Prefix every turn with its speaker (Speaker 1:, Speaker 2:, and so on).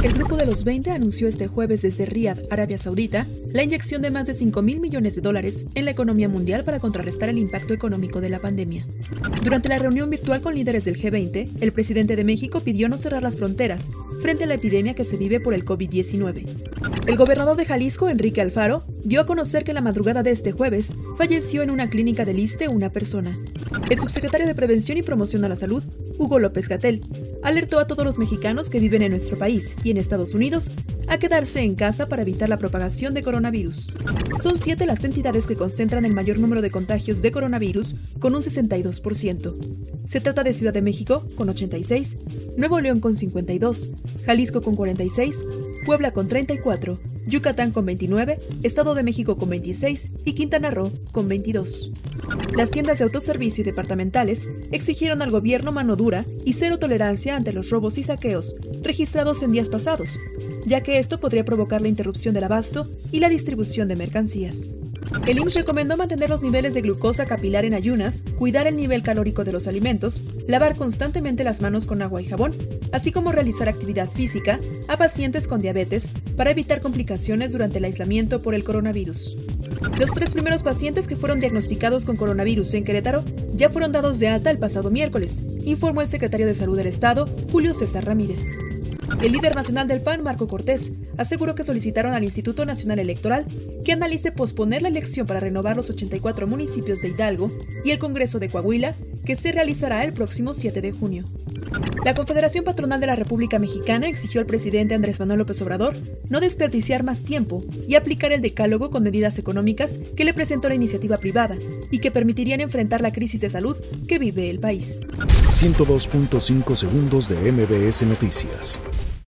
Speaker 1: El grupo de los 20 anunció este jueves desde Riyadh, Arabia Saudita, la inyección de más de 5 mil millones de dólares en la economía mundial para contrarrestar el impacto económico de la pandemia. Durante la reunión virtual con líderes del G20, el presidente de México pidió no cerrar las fronteras frente a la epidemia que se vive por el COVID-19. El gobernador de Jalisco, Enrique Alfaro, dio a conocer que la madrugada de este jueves falleció en una clínica del Liste una persona. El subsecretario de Prevención y Promoción a la Salud, Hugo López Gatel, alertó a todos los mexicanos que viven en nuestro país y en Estados Unidos a quedarse en casa para evitar la propagación de coronavirus. Son siete las entidades que concentran el mayor número de contagios de coronavirus, con un 62%. Se trata de Ciudad de México, con 86, Nuevo León con 52, Jalisco con 46, Puebla con 34, Yucatán con 29, Estado de México con 26 y Quintana Roo con 22. Las tiendas de autoservicio y departamentales exigieron al gobierno mano dura y cero tolerancia ante los robos y saqueos registrados en días pasados, ya que esto podría provocar la interrupción del abasto y la distribución de mercancías. El IMSS recomendó mantener los niveles de glucosa capilar en ayunas, cuidar el nivel calórico de los alimentos, lavar constantemente las manos con agua y jabón, así como realizar actividad física a pacientes con diabetes para evitar complicaciones durante el aislamiento por el coronavirus. Los tres primeros pacientes que fueron diagnosticados con coronavirus en Querétaro ya fueron dados de alta el pasado miércoles, informó el secretario de Salud del Estado, Julio César Ramírez. El líder nacional del PAN, Marco Cortés, aseguró que solicitaron al Instituto Nacional Electoral que analice posponer la elección para renovar los 84 municipios de Hidalgo y el Congreso de Coahuila, que se realizará el próximo 7 de junio. La Confederación Patronal de la República Mexicana exigió al presidente Andrés Manuel López Obrador no desperdiciar más tiempo y aplicar el decálogo con medidas económicas que le presentó la iniciativa privada y que permitirían enfrentar la crisis de salud que vive el país.
Speaker 2: 102.5 segundos de MBS Noticias.